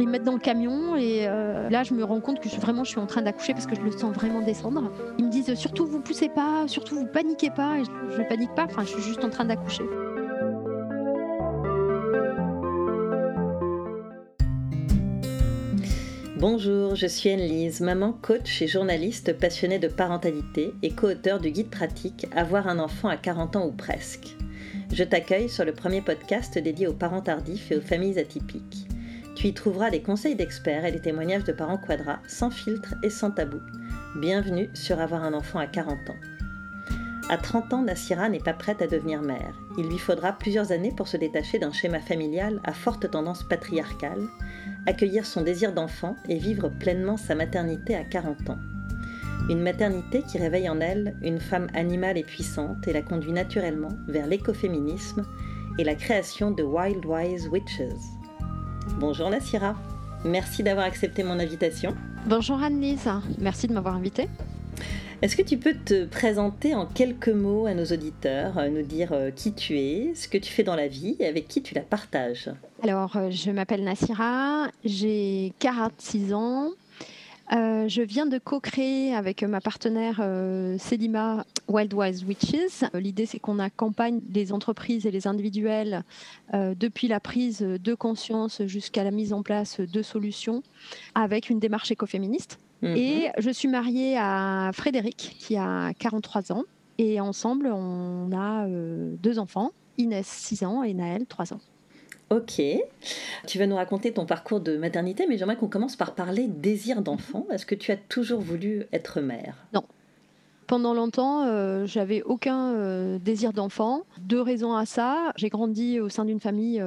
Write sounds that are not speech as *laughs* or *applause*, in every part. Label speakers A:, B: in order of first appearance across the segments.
A: Ils me mettent dans le camion et euh, là, je me rends compte que vraiment, je suis en train d'accoucher parce que je le sens vraiment descendre. Ils me disent surtout vous poussez pas, surtout vous paniquez pas. Et je, je panique pas. Enfin, je suis juste en train d'accoucher.
B: Bonjour, je suis Anne-Lise, maman, coach et journaliste passionnée de parentalité et co-auteur du guide pratique Avoir un enfant à 40 ans ou presque. Je t'accueille sur le premier podcast dédié aux parents tardifs et aux familles atypiques. Tu y trouveras des conseils d'experts et des témoignages de parents quadras sans filtre et sans tabou. Bienvenue sur Avoir un enfant à 40 ans. À 30 ans, Nassira n'est pas prête à devenir mère. Il lui faudra plusieurs années pour se détacher d'un schéma familial à forte tendance patriarcale accueillir son désir d'enfant et vivre pleinement sa maternité à 40 ans. Une maternité qui réveille en elle une femme animale et puissante et la conduit naturellement vers l'écoféminisme et la création de Wild Wise Witches. Bonjour Nassira, merci d'avoir accepté mon invitation.
A: Bonjour Anne-Lise, merci de m'avoir invitée.
B: Est-ce que tu peux te présenter en quelques mots à nos auditeurs, euh, nous dire euh, qui tu es, ce que tu fais dans la vie et avec qui tu la partages?
A: Alors, euh, je m'appelle Nassira, j'ai 46 ans. je viens de co-créer avec ma partenaire Selima Wild Wise Witches. L'idée, c'est qu'on accompagne les entreprises et les individuels depuis la prise de conscience jusqu'à la mise en place de solutions avec une démarche écoféministe. Mhm. Et je suis mariée à Frédéric, qui a 43 ans. Et ensemble, on a euh, deux enfants, Inès, 6 ans, et Naël, 3 ans.
B: Ok. Tu vas nous raconter ton parcours de maternité, mais j'aimerais qu'on commence par parler désir d'enfant. Est-ce que tu as toujours voulu être mère?
A: Non. Pendant longtemps, euh, j'avais aucun euh, désir d'enfant. Deux raisons à ça. J'ai grandi au sein d'une famille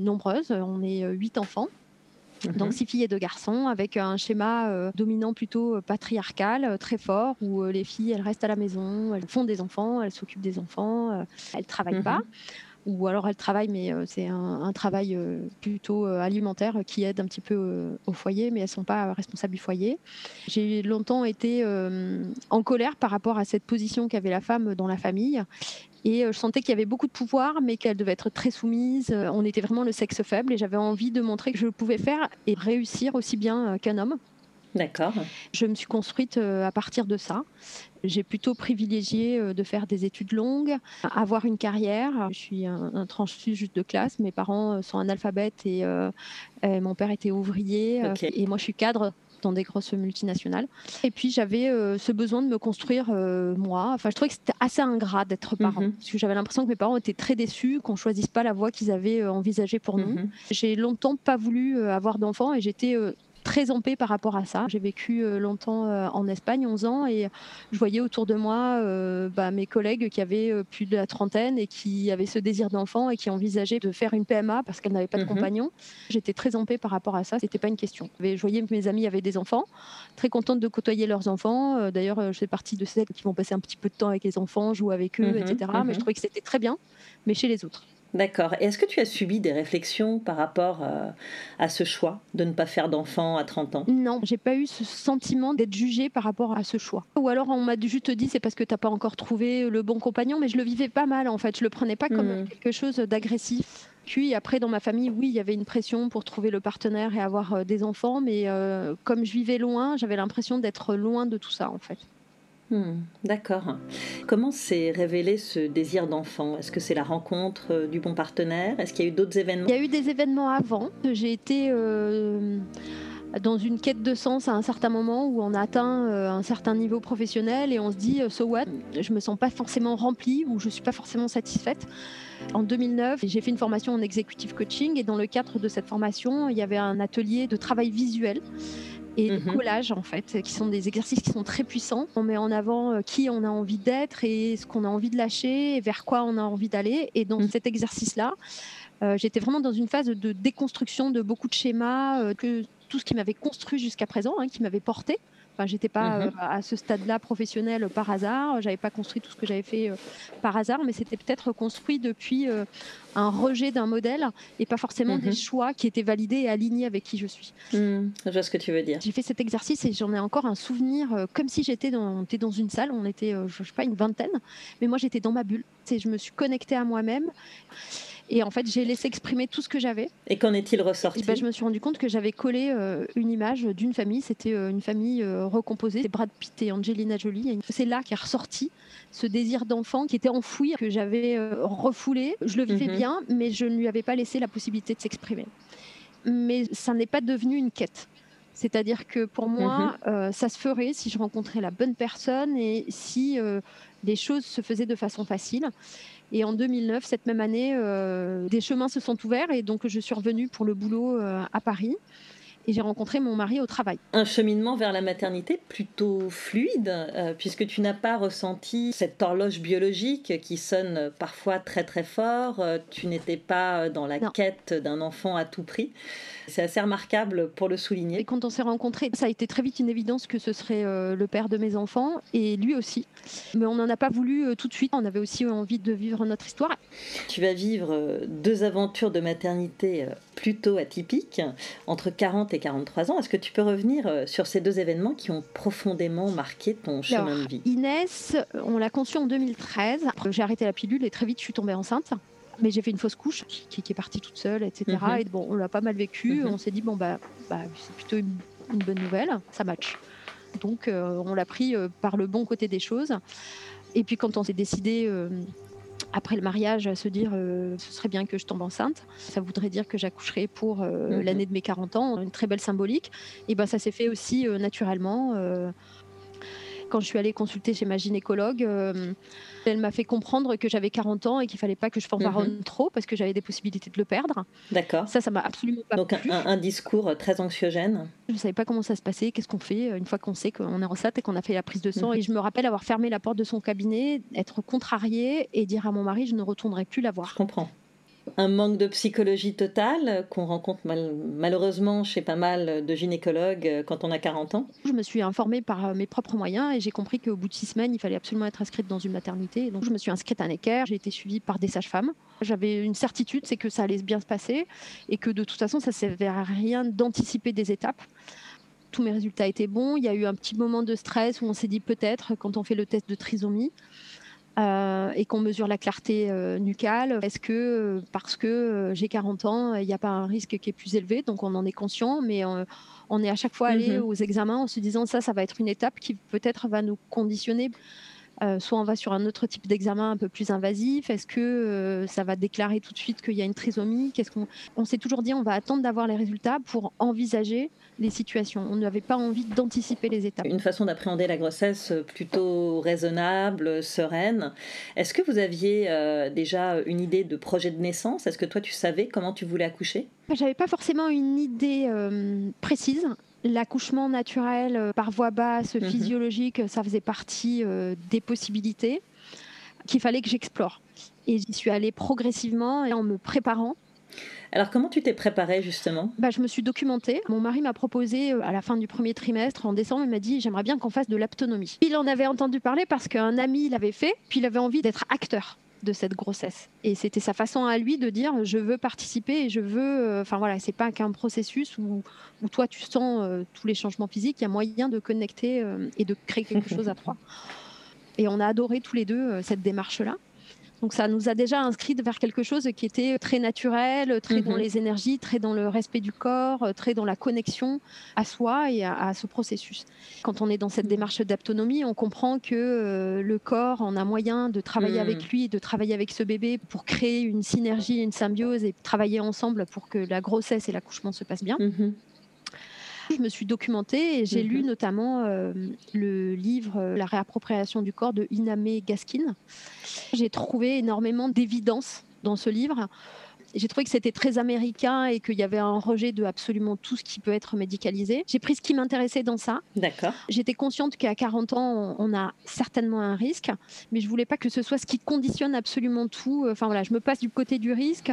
A: nombreuse. On est huit enfants. Donc mhm. six filles et deux garçons, avec un schéma euh, dominant plutôt euh, patriarcal, euh, très fort, où les filles, elles restent à la maison, elles font des enfants, elles s'occupent des enfants, elles travaillent mhm. pas ou alors elles travaillent, mais c'est un, travail plutôt alimentaire qui aide un petit peu au foyer, mais elles ne sont pas responsables du foyer. J'ai longtemps été en colère par rapport à cette position qu'avait la femme dans la famille. Et euh, je sentais qu'il y avait beaucoup de pouvoir, mais qu'elle devait être très soumise. Euh, on était vraiment le sexe faible et j'avais envie de montrer que je pouvais faire et réussir aussi bien euh, qu'un homme.
B: D'accord.
A: Je me suis construite à partir de ça. J'ai plutôt privilégié de faire des études longues, avoir une carrière. Je suis un, un juste de classe. Mes parents sont analphabètes et, mon père était ouvrier. Et moi, je suis cadre dans des grosses multinationales. Et puis j'avais euh, ce besoin de me construire euh, moi. Enfin, je trouvais que c'était assez ingrat d'être parent. Mhm. Parce que j'avais l'impression que mes parents étaient très déçus qu'on choisisse pas la voie qu'ils avaient euh, envisagée pour nous. Mhm. J'ai longtemps pas voulu avoir d'enfants et j'étais très en paix par rapport à ça. J'ai vécu euh, longtemps euh, en Espagne, 11 ans, et je voyais autour de moi euh, bah, mes collègues qui avaient plus de la trentaine et qui avaient ce désir d'enfant et qui envisageaient de faire une PMA parce qu'elles n'avaient pas de mhm. compagnon. J'étais très en paix par rapport à ça, c'était pas une question. Je voyais que mes amis avaient des enfants, très contente de côtoyer leurs enfants. D'ailleurs, je fais partie de celles qui vont passer un petit peu de temps avec les enfants, jouer avec eux, mhm. etc. Mais je mhm. trouvais que c'était très bien, mais chez les autres.
B: D'accord. Et est-ce que tu as subi des réflexions par rapport euh, à ce choix de ne pas faire d'enfant à 30 ans?
A: Non, j'ai pas eu ce sentiment d'être jugée par rapport à ce choix. Ou alors on m'a juste dit c'est parce que tu n'as pas encore trouvé le bon compagnon, mais je le vivais pas mal en fait. Je le prenais pas comme hmm. quelque chose d'agressif. Puis après, dans ma famille, oui, il y avait une pression pour trouver le partenaire et avoir euh, des enfants, mais euh, comme je vivais loin, j'avais l'impression d'être loin de tout ça en fait.
B: Hmm, d'accord. Comment s'est révélé ce désir d'enfant? Est-ce que c'est la rencontre euh, du bon partenaire? Est-ce qu'il y a eu d'autres événements?
A: Il y a eu des événements avant. J'ai été euh, dans une quête de sens à un certain moment où on atteint euh, un certain niveau professionnel et on se dit so what? Je me sens pas forcément remplie ou je suis pas forcément satisfaite. En 2009, j'ai fait une formation en executive coaching et dans le cadre de cette formation, il y avait un atelier de travail visuel et mhm. collage en fait, qui sont des exercices qui sont très puissants. On met en avant euh, qui on a envie d'être et ce qu'on a envie de lâcher et vers quoi on a envie d'aller. Et dans mhm. cet exercice-là, euh, j'étais vraiment dans une phase de déconstruction de beaucoup de schémas, euh, que tout ce qui m'avait construit jusqu'à présent, hein, qui m'avait porté. Enfin, j'étais pas mhm. à ce stade-là professionnel par hasard. J'avais pas construit tout ce que j'avais fait par hasard, mais c'était peut-être construit depuis un rejet d'un modèle et pas forcément des mhm. choix qui étaient validés et alignés avec qui je suis.
B: Hmm, je vois ce que tu veux dire.
A: J'ai fait cet exercice et j'en ai encore un souvenir euh, comme si j'étais dans, dans une salle, on était, euh, je sais pas, une vingtaine, mais moi j'étais dans ma bulle. Et je me suis connectée à moi-même. Et en fait, j'ai laissé exprimer tout ce que j'avais.
B: Et qu'en est-il ressorti
A: ben, Je me suis rendu compte que j'avais collé euh, une image d'une famille. C'était euh, une famille euh, recomposée. Brad Pitt et Angelina Jolie. C'est là qu'est ressorti ce désir d'enfant qui était enfoui, que j'avais refoulé. Je le vivais mhm. bien, mais je ne lui avais pas laissé la possibilité de s'exprimer. Mais ça n'est pas devenu une quête. C'est-à-dire que pour moi, mhm. ça se ferait si je rencontrais la bonne personne et si les choses se faisaient de façon facile. Et en 2009, cette même année, euh, des chemins se sont ouverts et donc je suis revenue pour le boulot euh, à Paris et j'ai rencontré mon mari au travail.
B: Un cheminement vers la maternité plutôt fluide, euh, puisque tu n'as pas ressenti cette horloge biologique qui sonne parfois très très fort, tu n'étais pas dans la quête d'un enfant à tout prix. C'est assez remarquable pour le souligner.
A: Et quand on s'est rencontrés, ça a été très vite une évidence que ce serait euh, le père de mes enfants et lui aussi. Mais on n'en a pas voulu euh, tout de suite. On avait aussi envie de vivre notre histoire.
B: Tu vas vivre euh, deux aventures de maternité plutôt atypiques, entre 40 et 43 ans. Est-ce que tu peux revenir sur ces deux événements qui ont profondément marqué ton chemin de vie?
A: Inès, on l'a conçue en 2013. J'ai arrêté la pilule et très vite je suis tombée enceinte mais j'ai fait une fausse couche qui, est partie toute seule, etc. Mhm. Et bon, on l'a pas mal vécu. Mhm. On s'est dit, bon, bah, bah c'est plutôt une, bonne nouvelle, ça match. Donc, euh, on l'a pris euh, par le bon côté des choses. Et puis, quand on s'est décidé, euh, après le mariage, à se dire, ce serait bien que je tombe enceinte, ça voudrait dire que j'accoucherai pour mhm. l'année de mes 40 ans, une très belle symbolique. Et ben, ça s'est fait aussi naturellement quand je suis allée consulter chez ma gynécologue, euh, elle m'a fait comprendre que j'avais 40 ans et qu'il fallait pas que je fanfaronne mhm. trop parce que j'avais des possibilités de le perdre.
B: D'accord.
A: Ça, ça m'a absolument pas
B: Donc un, un, discours très anxiogène.
A: Je ne savais pas comment ça se passait, qu'est-ce qu'on fait une fois qu'on sait qu'on est enceinte et qu'on a fait la prise de sang. Mhm. Et je me rappelle avoir fermé la porte de son cabinet, être contrariée et dire à mon mari je ne retournerai plus la voir.
B: Je comprends un manque de psychologie totale qu'on rencontre malheureusement chez pas mal de gynécologues euh, quand on a 40 ans
A: Je me suis informée par euh, mes propres moyens et j'ai compris qu'au bout de six semaines, il fallait absolument être inscrite dans une maternité. Donc je me suis inscrite à Necker, j'ai été suivie par des sages-femmes. J'avais une certitude, c'est que ça allait bien se passer et que de toute façon, ça ne servait à rien d'anticiper des étapes tous mes résultats étaient bons. Il y a eu un petit moment de stress où on s'est dit peut-être, quand on fait le test de trisomie, euh, et qu'on mesure la clarté euh, nucale. Est-ce que euh, parce que j'ai 40 ans, il n'y a pas un risque qui est plus élevé? Donc on en est conscient, mais on est à chaque fois allé mhm. aux examens en se disant ça, ça va être une étape qui peut-être va nous conditionner. Soit on va sur un autre type d'examen un peu plus invasif. Est-ce que ça va déclarer tout de suite qu'il y a une trisomie? Qu'est-ce qu'on on s'est toujours dit on va attendre d'avoir les résultats pour envisager les situations. On n'avait pas envie d'anticiper les étapes.
B: Une façon d'appréhender la grossesse plutôt raisonnable, sereine. Est-ce que vous aviez euh, déjà une idée de projet de naissance? Est-ce que toi tu savais comment tu voulais accoucher?
A: J'avais pas forcément une idée euh, précise. L'accouchement naturel euh, par voie basse, mhm. physiologique, ça faisait partie des possibilités qu'il fallait que j'explore. Et j'y suis allée progressivement et en me préparant
B: alors comment tu t'es préparée justement?
A: Bah, Je me suis documentée. Mon mari m'a proposé euh, à la fin du premier trimestre, en décembre, il m'a dit j'aimerais bien qu'on fasse de l'aptonomie. Il en avait entendu parler parce qu'un ami l'avait fait, puis il avait envie d'être acteur de cette grossesse. Et c'était sa façon à lui de dire je veux participer et je veux. Euh, enfin voilà, c'est pas qu'un processus où, où, toi tu sens euh, tous les changements physiques. Il y a moyen de connecter et de créer quelque *laughs* chose à trois. Et on a adoré tous les deux cette démarche-là. Donc ça nous a déjà inscrit vers quelque chose qui était très naturel, très dans mhm. les énergies, très dans le respect du corps, très dans la connexion à soi et à, ce processus. Quand on est dans cette mhm. démarche d'autonomie, on comprend que euh, le corps en a moyen de travailler mhm. avec lui, de travailler avec ce bébé pour créer une synergie, une symbiose et travailler ensemble pour que la grossesse et l'accouchement se passent bien. Je me suis documentée et j'ai lu mhm. notamment euh, le livre euh, La réappropriation du corps de Iname Gaskin. J'ai trouvé énormément d'évidence dans ce livre j'ai trouvé que c'était très américain et qu'il y avait un rejet de absolument tout ce qui peut être médicalisé. J'ai pris ce qui m'intéressait dans ça.
B: D'accord.
A: J'étais consciente qu'à 40 ans, on a certainement un risque, mais je voulais pas que ce soit ce qui conditionne absolument tout. Enfin voilà, je me passe du côté du risque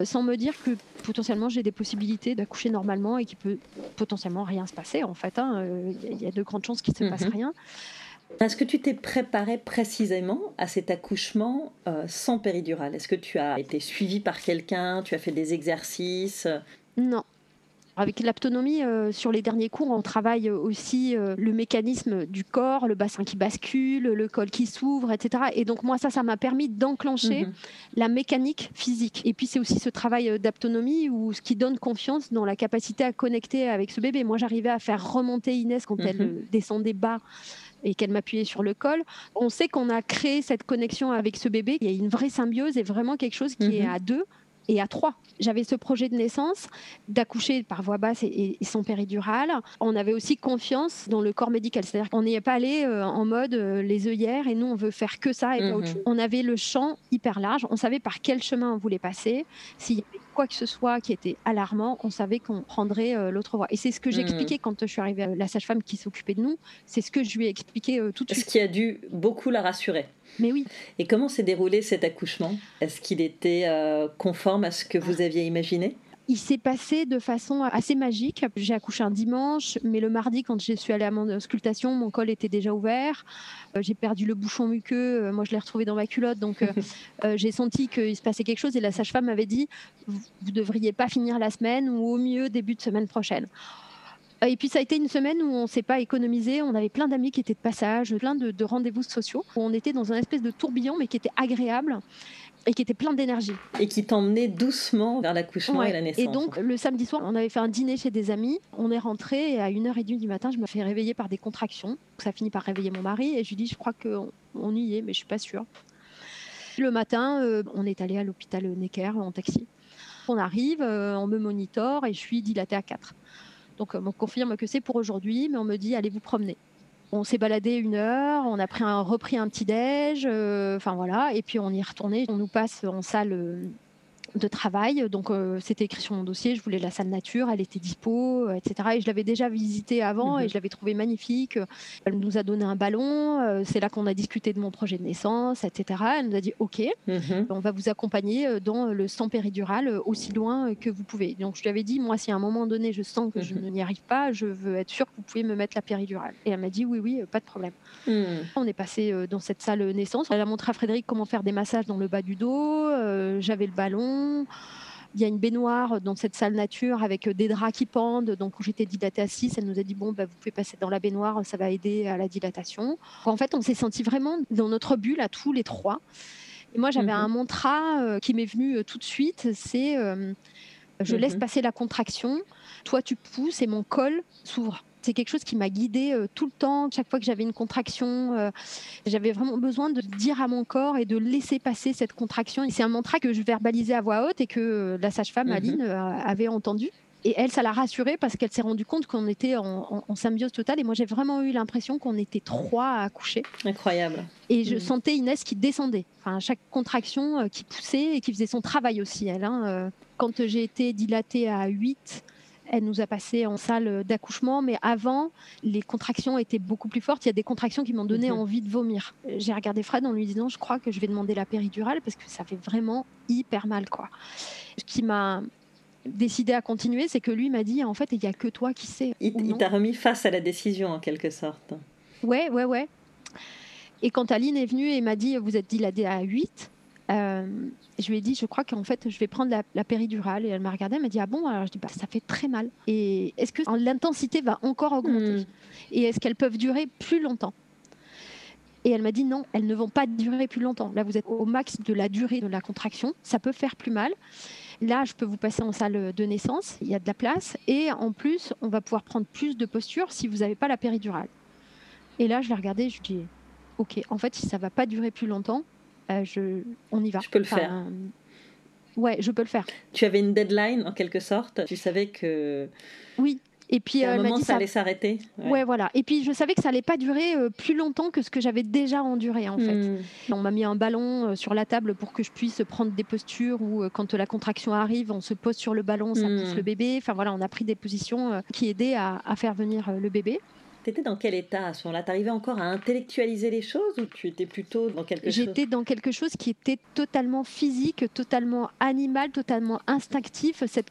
A: euh, sans me dire que potentiellement j'ai des possibilités d'accoucher normalement et qu'il peut potentiellement rien se passer en fait. Hein. Euh, il y a de grandes chances qu'il se passe mhm. rien.
B: Est-ce que tu t'es préparé précisément à cet accouchement euh, sans péridurale? Est-ce que tu as été suivie par quelqu'un? Tu as fait des exercices?
A: Non. Avec l'aptonomie, euh, sur les derniers cours, on travaille aussi euh, le mécanisme du corps, le bassin qui bascule, le col qui s'ouvre, etc. Et donc moi, ça, ça m'a permis d'enclencher mhm. la mécanique physique. Et puis c'est aussi ce travail d'aptonomie où ce qui donne confiance dans la capacité à connecter avec ce bébé. Moi, j'arrivais à faire remonter Inès quand elle mhm. descendait bas et qu'elle m'appuyait sur le col. On sait qu'on a créé cette connexion avec ce bébé. Il y a une vraie symbiose et vraiment quelque chose qui est mhm. à deux et à trois. J'avais ce projet de naissance d'accoucher par voie basse et, sans péridurale. On avait aussi confiance dans le corps médical, c'est-à-dire qu'on n'y est pas allé euh, en mode euh, les œillères et nous on veut faire que ça et pas autre mhm. chose. On avait le champ hyper large, on savait par quel chemin on voulait passer. S'il y avait quoi que ce soit qui était alarmant, on savait qu'on prendrait euh, l'autre voie. Et c'est ce que j'expliquais mhm. quand je suis arrivée à la sage-femme qui s'occupait de nous. C'est ce que je lui ai expliqué tout de suite.
B: Ce qui a dû beaucoup la rassurer.
A: Mais oui.
B: Et comment s'est déroulé cet accouchement? Est-ce qu'il était euh, conforme à ce que vous aviez imaginé?
A: Il s'est passé de façon assez magique. J'ai accouché un dimanche, mais le mardi, quand je suis allée à mon auscultation, mon col était déjà ouvert. Euh, j'ai perdu le bouchon muqueux. Euh, moi, je l'ai retrouvé dans ma culotte. Donc, *laughs* j'ai senti qu'il se passait quelque chose. Et la sage-femme m'avait dit Vous ne devriez pas finir la semaine ou au mieux début de semaine prochaine. Et puis ça a été une semaine où on ne s'est pas économisé. On avait plein d'amis qui étaient de passage, plein de, rendez-vous sociaux. Où on était dans un espèce de tourbillon, mais qui était agréable et qui était plein d'énergie.
B: Et qui t'emmenait doucement vers l'accouchement et la naissance.
A: Et donc, le samedi soir, on avait fait un dîner chez des amis. On est rentré et à 1h30 du matin, je me fais réveiller par des contractions. Ça finit par réveiller mon mari et je lui dis Je crois qu'on y est, mais je suis pas sûre. Le matin, euh, on est allé à l'hôpital Necker en taxi. On arrive, euh, on me monitore et je suis dilatée à 4. Donc on confirme que c'est pour aujourd'hui, mais on me dit allez vous promener. On s'est baladé une heure, on a repris un petit déj, euh, enfin voilà, et puis on y est retourné. On nous passe en salle euh, de travail. Donc, euh, c'était écrit sur mon dossier. Je voulais la salle nature, elle était dispo, euh, etc. Et je l'avais déjà visitée avant et mhm. je l'avais trouvée magnifique. Elle nous a donné un ballon. Euh, c'est là qu'on a discuté de mon projet de naissance, etc. Elle nous a dit OK, mhm. on va vous accompagner dans le sang péridural aussi loin que vous pouvez. Donc, je lui avais dit moi, si à un moment donné je sens que je mhm. n'y arrive pas, je veux être sûre que vous pouvez me mettre la péridurale. Et elle m'a dit oui, oui, pas de problème. On est passé dans cette salle naissance. Elle a montré à Frédéric comment faire des massages dans le bas du dos. J'avais le ballon. Il y a une baignoire dans cette salle nature avec des draps qui pendent. Donc, j'étais dilatée à 6, elle nous a dit Bon, bah, vous pouvez passer dans la baignoire, ça va aider à la dilatation. En fait, on s'est senti vraiment dans notre bulle à tous les trois. Et moi, j'avais mhm. un mantra euh, qui m'est venu euh, tout de suite c'est euh, Je laisse mhm. passer la contraction, toi tu pousses et mon col s'ouvre c'est quelque chose qui m'a guidée euh, tout le temps. Chaque fois que j'avais une contraction, euh, j'avais vraiment besoin de dire à mon corps et de laisser passer cette contraction. Et c'est un mantra que je verbalisais à voix haute et que euh, la sage-femme mhm. Aline avait entendu. Et elle, ça l'a rassurée parce qu'elle s'est rendue compte qu'on était en, symbiose totale. Et moi, j'ai vraiment eu l'impression qu'on était trois à accoucher.
B: Incroyable.
A: Et je mhm. sentais Inès qui descendait. Enfin, chaque contraction qui poussait et qui faisait son travail aussi, elle. Hein. Quand j'ai été dilatée à 8, elle nous a passé en salle d'accouchement, mais avant, les contractions étaient beaucoup plus fortes. Il y a des contractions qui m'ont donné mhm. envie de vomir. J'ai regardé Fred en lui disant, je crois que je vais demander la péridurale parce que ça fait vraiment hyper mal, quoi. Ce qui m'a décidé à continuer, c'est que lui m'a dit, en fait, il n'y a que toi qui sais.
B: Il, t'a remis face à la décision, en quelque sorte.
A: Ouais, ouais, ouais. Et quand Aline est venue et m'a dit, vous êtes dilatée à 8, euh, je lui ai dit, je crois qu'en fait, je vais prendre la, péridurale. Et elle m'a regardé, elle m'a dit, ah bon Alors je dis, bah, ça fait très mal. Et est-ce que l'intensité va encore augmenter hmm. Et est-ce qu'elles peuvent durer plus longtemps? Et elle m'a dit non, elles ne vont pas durer plus longtemps. Là, vous êtes au max de la durée de la contraction. Ça peut faire plus mal. Là, je peux vous passer en salle de naissance. Il y a de la place. Et en plus, on va pouvoir prendre plus de posture si vous n'avez pas la péridurale. Et là, je l'ai regardé. Je dis, OK, en fait, si ça ne va pas durer plus longtemps, euh, je, on y va.
B: Je peux le faire.
A: ouais, je peux le faire.
B: Tu avais une deadline en quelque sorte. Tu savais que.
A: Oui. Et puis
B: à un moment, ça allait s'arrêter.
A: Ouais. voilà. Et puis je savais que ça allait pas durer euh, plus longtemps que ce que j'avais déjà enduré en fait. Hmm. On m'a mis un ballon euh, sur la table pour que je puisse prendre des postures où quand la contraction arrive, on se pose sur le ballon, ça pousse hmm. le bébé. Enfin voilà, on a pris des positions qui aidaient à, à faire venir le bébé.
B: Tu étais dans quel état à ce moment-là? Tu arrivais encore à intellectualiser les choses ou tu étais plutôt dans quelque chose?
A: J'étais dans quelque chose qui était totalement physique, totalement animal, totalement instinctif. Et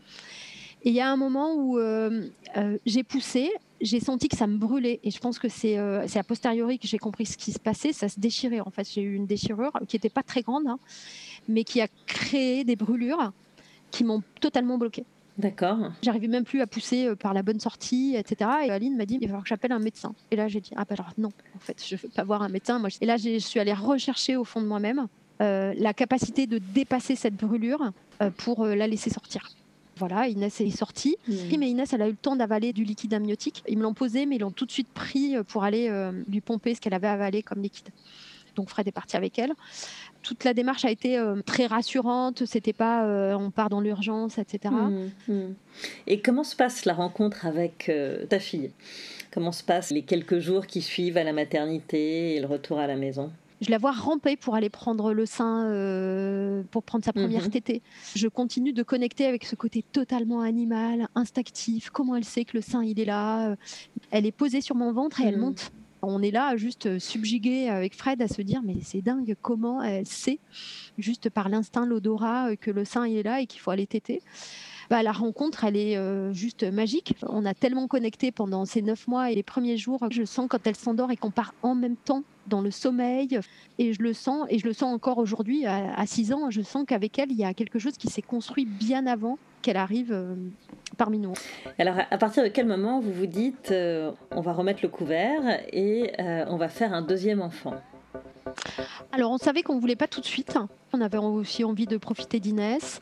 A: il y a un moment où euh, euh, j'ai poussé, j'ai senti que ça me brûlait. Et je pense que euh, c'est a posteriori que j'ai compris ce qui se passait. Ça se déchirait. En fait, j'ai eu une déchirure qui n'était pas très grande, hein, mais qui a créé des brûlures qui m'ont totalement bloqué.
B: D'accord.
A: J'arrivais même plus à pousser euh, par la bonne sortie, etc. Et Aline m'a dit il va falloir que j'appelle un médecin. Et là, j'ai dit ah ben alors non, en fait, je veux pas voir un médecin. Moi, et là, je suis allée rechercher au fond de moi-même euh, la capacité de dépasser cette brûlure euh, pour la laisser sortir. Voilà, Inès est sortie. Mmh. Mais Inès, elle a eu le temps d'avaler du liquide amniotique. Ils me l'ont posé, mais ils l'ont tout de suite pris pour aller lui pomper ce qu'elle avait avalé comme liquide donc Fred est parti avec elle. Toute la démarche a été euh, très rassurante. C'était pas euh, on part dans l'urgence, etc.
B: Mmh, mmh. Et comment se passe la rencontre avec euh, ta fille? Comment se passent les quelques jours qui suivent à la maternité et le retour à la maison?
A: Je la vois ramper pour aller prendre le sein, pour prendre sa première mmh. tétée. Je continue de connecter avec ce côté totalement animal, instinctif. Comment elle sait que le sein, il est là? Elle est posée sur mon ventre et elle monte on est là juste euh, subjugué avec Fred à se dire mais c'est dingue comment elle sait juste par l'instinct, l'odorat euh, que le sein est là et qu'il faut aller téter. Bah, la rencontre, elle est euh, juste magique. On a tellement connecté pendant ces neuf mois et les premiers jours. Je sens quand elle s'endort et qu'on part en même temps dans le sommeil. Et je le sens, et je le sens encore aujourd'hui, à, six ans, je sens qu'avec elle, il y a quelque chose qui s'est construit bien avant qu'elle arrive parmi nous.
B: Alors, à partir de quel moment vous vous dites, euh, on va remettre le couvert et euh, on va faire un deuxième enfant?
A: Alors, on savait qu'on ne voulait pas tout de suite. On avait aussi envie de profiter d'Inès.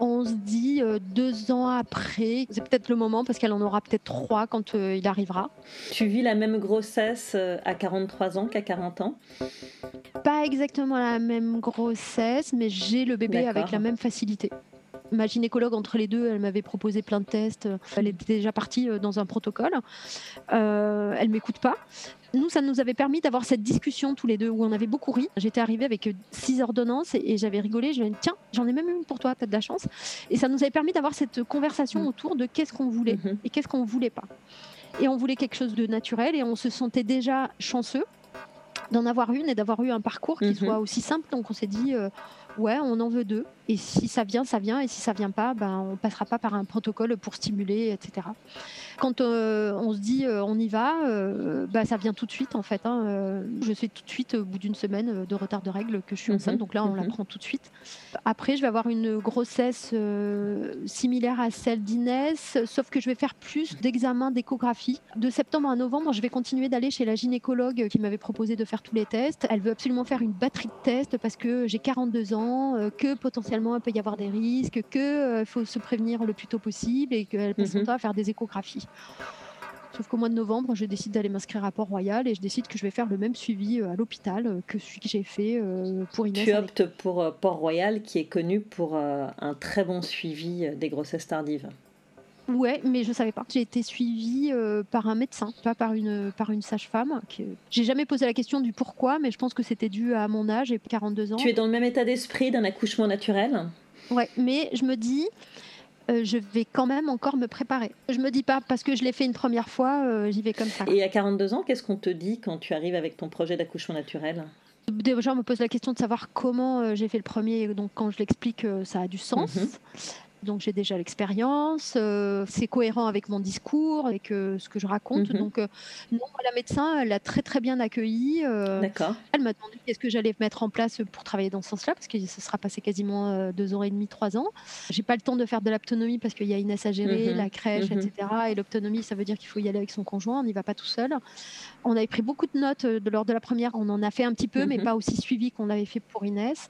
A: On se dit euh, deux ans après, c'est peut-être le moment parce qu'elle en aura peut-être trois quand il arrivera.
B: Tu vis la même grossesse à 43 ans qu'à 40 ans?
A: Pas exactement la même grossesse, mais j'ai le bébé avec la même facilité ma gynécologue, entre les deux, elle m'avait proposé plein de tests. Elle était déjà partie euh, dans un protocole. Euh, elle m'écoute pas. Nous, ça nous avait permis d'avoir cette discussion tous les deux où on avait beaucoup ri. J'étais arrivée avec six ordonnances et, j'avais rigolé. Je lui ai dit, tiens, j'en ai même une pour toi, tu as de la chance. Et ça nous avait permis d'avoir cette conversation mm. autour de qu'est-ce qu'on voulait mm-hmm. et qu'est-ce qu'on voulait pas. Et on voulait quelque chose de naturel et on se sentait déjà chanceux d'en avoir une et d'avoir eu un parcours qui mm-hmm. soit aussi simple. Donc on s'est dit, euh, ouais, on en veut deux. Et si ça vient, ça vient. Et si ça vient pas, ben, on passera pas par un protocole pour stimuler, etc. Quand euh, on se dit euh, on y va, euh, bah, ça vient tout de suite en fait. Hein. Je sais tout de suite au bout d'une semaine de retard de règles que je suis enceinte. Mhm. Donc là, on la mhm. prend tout de suite. Après, je vais avoir une grossesse similaire à celle d'Inès, sauf que je vais faire plus d'examens d'échographie. De septembre à novembre, je vais continuer d'aller chez la gynécologue qui m'avait proposé de faire tous les tests. Elle veut absolument faire une batterie de tests parce que j'ai 42 ans, que potentiellement il peut y avoir des risques, qu'il faut se prévenir le plus tôt possible et qu'elle passe son mhm. temps à faire des échographies. Sauf qu'au mois de novembre, je décide d'aller m'inscrire à Port-Royal et je décide que je vais faire le même suivi euh, à l'hôpital euh, que celui que j'ai fait euh, pour Inès.
B: Tu optes pour Port-Royal qui est connu pour un très bon suivi des grossesses tardives.
A: Ouais, mais je savais pas. J'ai été suivie par un médecin, pas par une, par une sage-femme. J'ai jamais posé la question du pourquoi, mais je pense que c'était dû à mon âge et 42 ans.
B: Tu es dans le même état d'esprit d'un accouchement naturel?
A: Ouais, mais je me dis, euh, je vais quand même encore me préparer. Je me dis pas parce que je l'ai fait une première fois, euh, j'y vais comme ça.
B: Et à 42 ans, qu'est-ce qu'on te dit quand tu arrives avec ton projet d'accouchement naturel?
A: Déjà, on me pose la question de savoir comment euh, j'ai fait le premier. Donc, quand je l'explique, ça a du sens. Mhm donc j'ai déjà l'expérience, euh, c'est cohérent avec mon discours, avec euh, ce que je raconte. Mhm. Donc, euh, non, la médecin, elle l'a très très bien accueilli.
B: D'accord.
A: Elle m'a demandé qu'est-ce que j'allais mettre en place pour travailler dans ce sens-là, parce que ça sera passé quasiment deux ans et demi, trois ans. J'ai pas le temps de faire de l'autonomie parce qu'il y a Inès à gérer, mhm. la crèche, etc. Mhm. Et l'autonomie, ça veut dire qu'il faut y aller avec son conjoint, on n'y va pas tout seul. On avait pris beaucoup de notes de, lors de la première, on en a fait un petit peu, mais pas aussi suivi qu'on l'avait fait pour Inès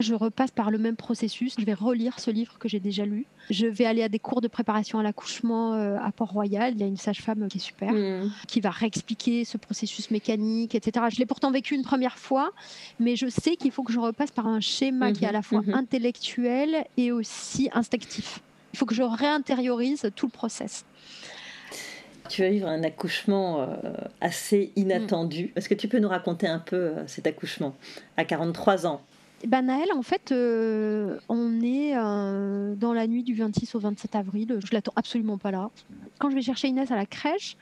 A: je repasse par le même processus. Je vais relire ce livre que j'ai déjà lu. Je vais aller à des cours de préparation à l'accouchement euh, à Port-Royal. Il y a une sage-femme qui est super, mm. qui va réexpliquer ce processus mécanique, etc. Je l'ai pourtant vécu une première fois, mais je sais qu'il faut que je repasse par un schéma qui est à la fois mm-hmm, mm-hmm. intellectuel et aussi instinctif. Il faut que je réintériorise tout le process
B: tu vas vivre un accouchement euh, assez inattendu. Mm. Est-ce que tu peux nous raconter un peu euh, cet accouchement? À 43 ans
A: bah, Naël, en fait, euh, on est euh, dans la nuit du 26 au 27 avril. Je l'attends absolument pas là. Quand je vais chercher Inès à la crèche,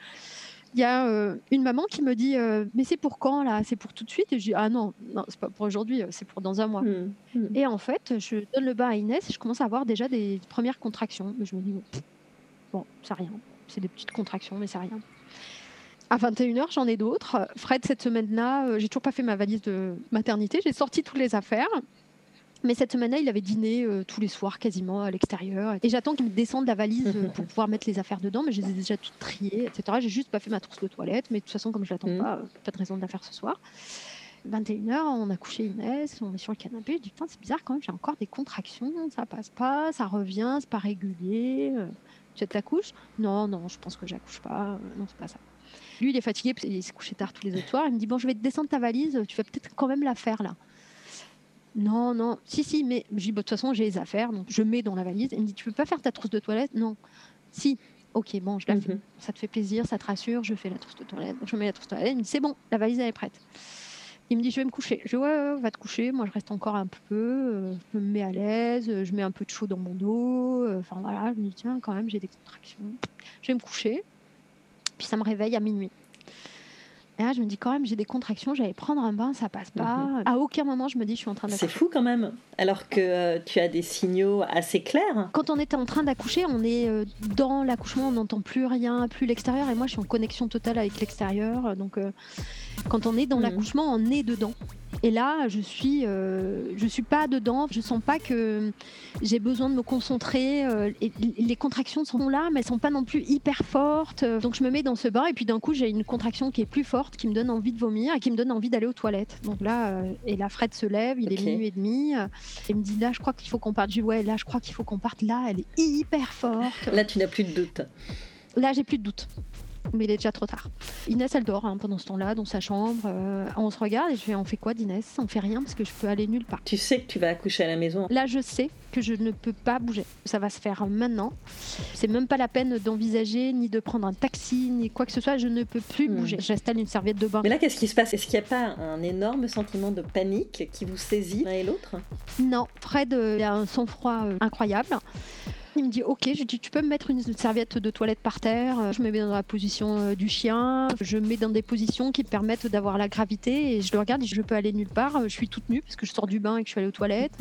A: il y a euh, une maman qui me dit Mais c'est pour quand là? C'est pour tout de suite? Et je dis Ah non, non c'est pas pour aujourd'hui, c'est pour dans un mois. Mmh, mmh. Et en fait, je donne le bain à Inès et je commence à avoir déjà des premières contractions. Je me dis Bon, bon c'est rien. C'est des petites contractions, mais c'est rien. À 21h, j'en ai d'autres. Fred, cette semaine-là, euh, j'ai toujours pas fait ma valise de maternité. J'ai sorti toutes les affaires. Mais cette semaine-là, il avait dîné euh, tous les soirs quasiment à l'extérieur. Et j'attends qu'il me descende la valise euh, pour *laughs* pouvoir mettre les affaires dedans, mais je les ai déjà toutes triées, etc. J'ai juste pas fait ma trousse de toilette, mais de toute façon, comme je l'attends
B: Mhm.
A: pas, euh, pas de raison de la faire ce soir. 21h, on a couché Inès, on est sur le canapé. Je dis, putain, c'est bizarre quand même, j'ai encore des contractions, ça passe pas, ça revient, c'est pas régulier. Tu t'accouches Non, non, je pense que j'accouche pas. Non, c'est pas ça. Lui, il est fatigué, parce qu'il s'est couché tard tous les autres soirs. Il me dit, bon, je vais te descendre ta valise, tu vas peut-être quand même la faire là. Non, non, si, si, mais je dis, de toute façon, j'ai les affaires, donc je mets dans la valise. Il me dit, tu peux pas faire ta trousse de toilette? Non. Si. Ok, bon, je la fais.
B: Mhm.
A: Ça te fait plaisir, ça te rassure, je fais la trousse de toilette. Je mets la trousse de toilette. Il me dit, c'est bon, la valise, elle est prête. Il me dit, je vais me coucher. Je dis, ouais, ouais, va te coucher. Moi, je reste encore un peu. euh, je me mets à l'aise. euh, Je mets un peu de chaud dans mon dos. euh, Enfin, voilà. Je me dis, tiens, quand même, j'ai des contractions. Je vais me coucher. Puis ça me réveille à minuit. Et là, je me dis, quand même, j'ai des contractions. J'allais prendre un bain, ça passe pas. À aucun moment, je me dis, je suis en train
B: C'est
A: d'accoucher.
B: fou quand même. Alors que euh, tu as des signaux assez clairs.
A: Quand on était en train d'accoucher, on est euh, dans l'accouchement, on n'entend plus rien, plus l'extérieur. Et moi, je suis en connexion totale avec l'extérieur. Donc, euh, quand on est dans
B: Mhm.
A: l'accouchement, on est dedans. Et là, je suis, euh, je suis pas dedans. Je sens pas que j'ai besoin de me concentrer. euh, et les contractions sont là, mais elles sont pas non plus hyper fortes. Donc, je me mets dans ce bain et puis d'un coup, j'ai une contraction qui est plus forte, qui me donne envie de vomir et qui me donne envie d'aller aux toilettes. Donc là, euh, et la Fred se lève. Il est minuit et demi. euh, il me dit là, je crois qu'il faut qu'on parte. Je dis ouais, là, je crois qu'il faut qu'on parte. Là, elle est hyper forte.
B: Là, tu n'as plus de doute.
A: Là, j'ai plus de doute. Mais il est déjà trop tard. Inès, elle dort hein, pendant ce temps-là dans sa chambre. euh, on se regarde et je fais on fait quoi d'Inès? On fait rien parce que je peux aller nulle part.
B: Tu sais que tu vas accoucher à la maison.
A: Là, je sais que je ne peux pas bouger. Ça va se faire maintenant. C'est même pas la peine d'envisager ni de prendre un taxi ni quoi que ce soit. Je ne peux plus
B: Hmm.
A: bouger. J'installe une serviette de bain.
B: Mais là, qu'est-ce qui se passe? Est-ce qu'il n'y a pas un énorme sentiment de panique qui vous saisit l'un et l'autre?
A: Non, Fred euh, il a un sang-froid euh, incroyable. Il me dit ok, je dis tu peux me mettre une serviette de toilette par terre. Euh, Je me mets dans la position euh, du chien. Je me mets dans des positions qui me permettent d'avoir la gravité et je le regarde et je peux aller nulle part. Euh, Je suis toute nue parce que je sors du bain et que je suis allée aux toilettes.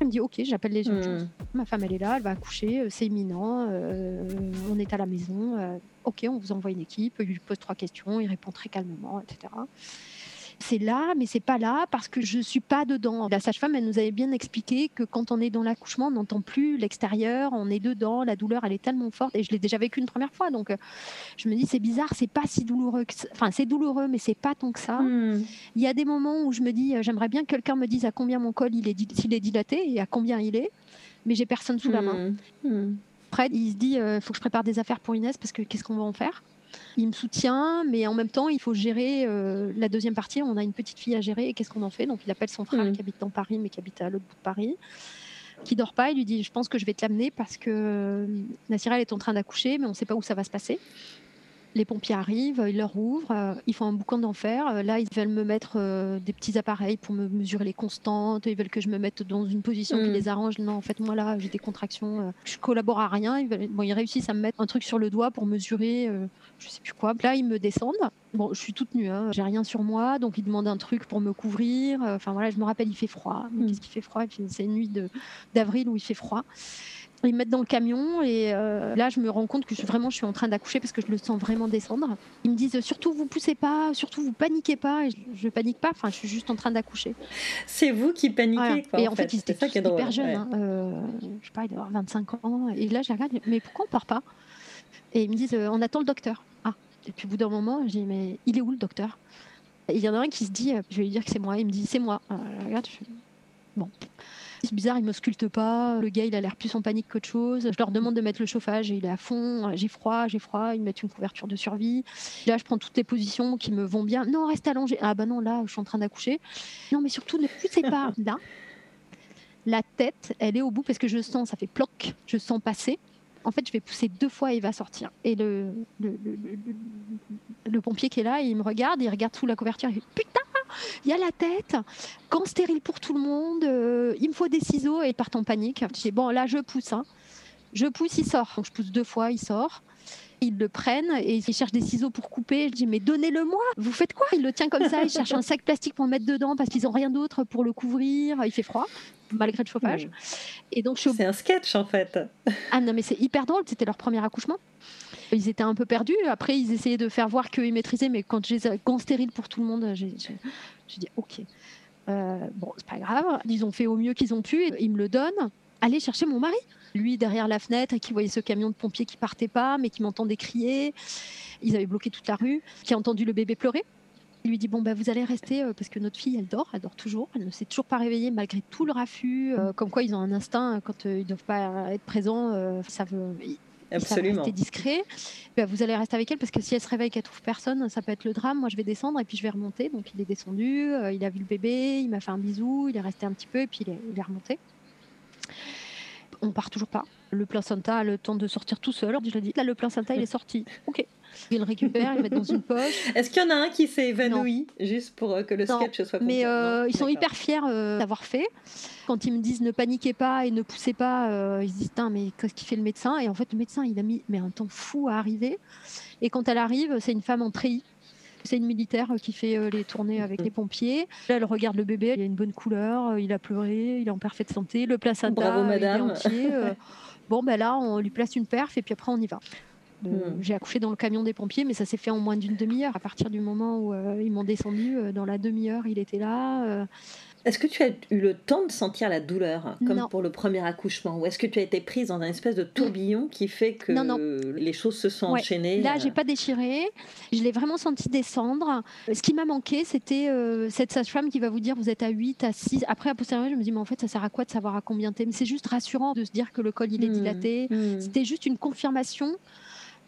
A: Il me dit ok, j'appelle les urgences.
B: Hmm.
A: Ma femme elle est là, elle va accoucher, c'est imminent. euh, on est à la maison. euh, ok, on vous envoie une équipe. Il lui pose trois questions, il répond très calmement, etc c'est là, mais c'est pas là parce que je suis pas dedans. La sage-femme, elle nous avait bien expliqué que quand on est dans l'accouchement, on n'entend plus l'extérieur, on est dedans, la douleur, elle est tellement forte. Et je l'ai déjà vécu une première fois, donc euh, je me dis c'est bizarre, c'est pas si douloureux. Que ça. Enfin, c'est douloureux, mais c'est pas tant que ça.
B: Hmm.
A: Il y a des moments où je me dis, euh, j'aimerais bien que quelqu'un me dise à combien mon col il est, s'il est dilaté et à combien il est, mais j'ai personne sous la main.
B: Hmm. Hmm.
A: Fred, il se dit, il faut que je prépare des affaires pour Inès parce que qu'est-ce qu'on va en faire? Il me soutient, mais en même temps, il faut gérer euh, la deuxième partie. On a une petite fille à gérer et qu'est-ce qu'on en fait? Donc, il appelle son frère
B: Mhm.
A: qui habite dans Paris, mais qui habite à l'autre bout de Paris, qui dort pas. Il lui dit, je pense que je vais te l'amener parce que euh, Nassira, elle est en train d'accoucher, mais on ne sait pas où ça va se passer. Les pompiers arrivent, ils leur ouvrent, euh, ils font un boucan d'enfer. Euh, là, ils veulent me mettre euh, des petits appareils pour me mesurer les constantes. Ils veulent que je me mette dans une position qui
B: Mm.
A: les arrange. Non, en fait, moi là, j'ai des contractions. je collabore à rien. Ils, veulent- bon, ils réussissent à me mettre un truc sur le doigt pour mesurer, je sais plus quoi. Là, ils me descendent. Bon, je suis toute nue, hein, j'ai rien sur moi, donc ils demandent un truc pour me couvrir. Enfin voilà, je me rappelle, il fait froid. Mais
B: Mm.
A: Qu'est-ce qu'il fait froid? C'est une nuit d'avril où il fait froid. Ils me mettent dans le camion et euh, là je me rends compte que je, vraiment je suis en train d'accoucher parce que je le sens vraiment descendre. Ils me disent surtout vous poussez pas, surtout vous paniquez pas. Et je, je panique pas, enfin je suis juste en train d'accoucher.
B: C'est vous qui paniquez.
A: Voilà.
B: Quoi,
A: et en fait, ils
B: C'est
A: étaient
B: ça
A: tous
B: qui est drôle.
A: hyper jeunes.
B: ouais.
A: hein. Euh, je sais pas, il doit avoir 25 ans. Et là je les regarde, mais pourquoi on part pas? Et ils me disent euh, on attend le docteur. Ah. Et puis au bout d'un moment je dis mais il est où le docteur? Et il y en a un qui se dit euh, je vais lui dire que c'est moi. Il me dit c'est moi. Alors, je regarde, je bon. C'est bizarre, il me sculpte pas. Le gars, il a l'air plus en panique qu'autre chose. Je leur demande de mettre le chauffage et il est à fond. J'ai froid, j'ai froid. Ils mettent une couverture de survie. Là, je prends toutes les positions qui me vont bien. Non, reste allongé. Ah bah non, là, je suis en train d'accoucher. Non, mais surtout, ne poussez pas. *laughs* Là, la tête, elle est au bout parce que je sens, ça fait ploc. Je sens passer. En fait, je vais pousser deux fois et il va sortir. Et le, le, le- le- le- le pompier qui est là, il me regarde, il regarde sous la couverture, il fait Putain, il y a la tête, gants stérile pour tout le monde, euh, il me faut des ciseaux et ils partent en panique. Je dis Bon, là, je pousse. hein. Je pousse, il sort. Donc, je pousse deux fois, il sort. Ils le prennent et ils cherchent des ciseaux pour couper. Je dis mais donnez-le-moi. Vous faites quoi? Il le tient comme ça. Il cherche un sac plastique pour le mettre dedans parce qu'ils n'ont rien d'autre pour le couvrir. Il fait froid malgré le chauffage. Et donc je
B: C'est un sketch en fait. *laughs*
A: ah non, mais c'est hyper drôle, c'était leur premier accouchement. Ils étaient un peu perdus. Après, ils essayaient de faire voir qu'ils maîtrisaient, mais quand j'ai gants stériles pour tout le monde, j'ai dit OK. bon, c'est pas grave. Ils ont fait au mieux qu'ils ont pu. Ils me le donnent. Allez chercher mon mari. Lui derrière la fenêtre qui voyait ce camion de pompiers qui partait pas, mais qui m'entendait crier. Ils avaient bloqué toute la rue. Qui a entendu le bébé pleurer. Il lui dit bon bah vous allez rester parce que notre fille elle dort, elle dort toujours, elle ne s'est toujours pas réveillée malgré tout le raffut. comme quoi ils ont un instinct quand ils doivent pas être présents, ça veut
B: Absolument.
A: Rester discret. Bah, vous allez rester avec elle parce que si elle se réveille qu'elle trouve personne, ça peut être le drame. Moi, je vais descendre et puis je vais remonter. Donc, il est descendu, euh, il a vu le bébé, il m'a fait un bisou, il est resté un petit peu et puis il est, il est remonté. On part toujours pas. Le placenta a le temps de sortir tout seul. Je lui dis, là, le placenta, il est sorti. Ok. Il le récupère, il le met dans une poche. *laughs*
B: Est-ce qu'il y en a un qui s'est évanoui juste pour euh, que le sketch soit
A: Mais euh, ils sont hyper fiers euh, d'avoir fait. Quand ils me disent ne paniquez pas et ne poussez pas, ils se disent mais qu'est-ce qu'il fait le médecin? Et en fait, le médecin, il a mis mais un temps fou à arriver. Et quand elle arrive, c'est une femme en treillis. C'est une militaire qui fait les tournées avec les pompiers. Là, elle regarde le bébé, il a une bonne couleur, il a pleuré, il est en parfaite santé, le placenta
B: Bravo, madame.
A: est entier. *laughs* bon, ben là, on lui place une perf et puis après, on y va. Hmm. J'ai accouché dans le camion des pompiers, mais ça s'est fait en moins d'une demi-heure. À partir du moment où euh, ils m'ont descendu, euh, dans la demi-heure, il était là. Euh.
B: Est-ce que tu as eu le temps de sentir la douleur, comme pour le premier accouchement Ou est-ce que tu as été prise dans un espèce de tourbillon qui fait que les choses se sont enchaînées
A: Là, j'ai pas déchiré. Je l'ai vraiment senti descendre. Ce qui m'a manqué, c'était cette sage-femme qui va vous dire vous êtes à 8, à 6. Après, à posteriori, je me dis mais en fait, ça sert à quoi de savoir à combien t'es? Mais c'est juste rassurant de se dire que le col, il est hmm. dilaté. Hmm. C'était juste une confirmation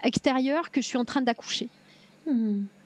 A: extérieur que je suis en train d'accoucher.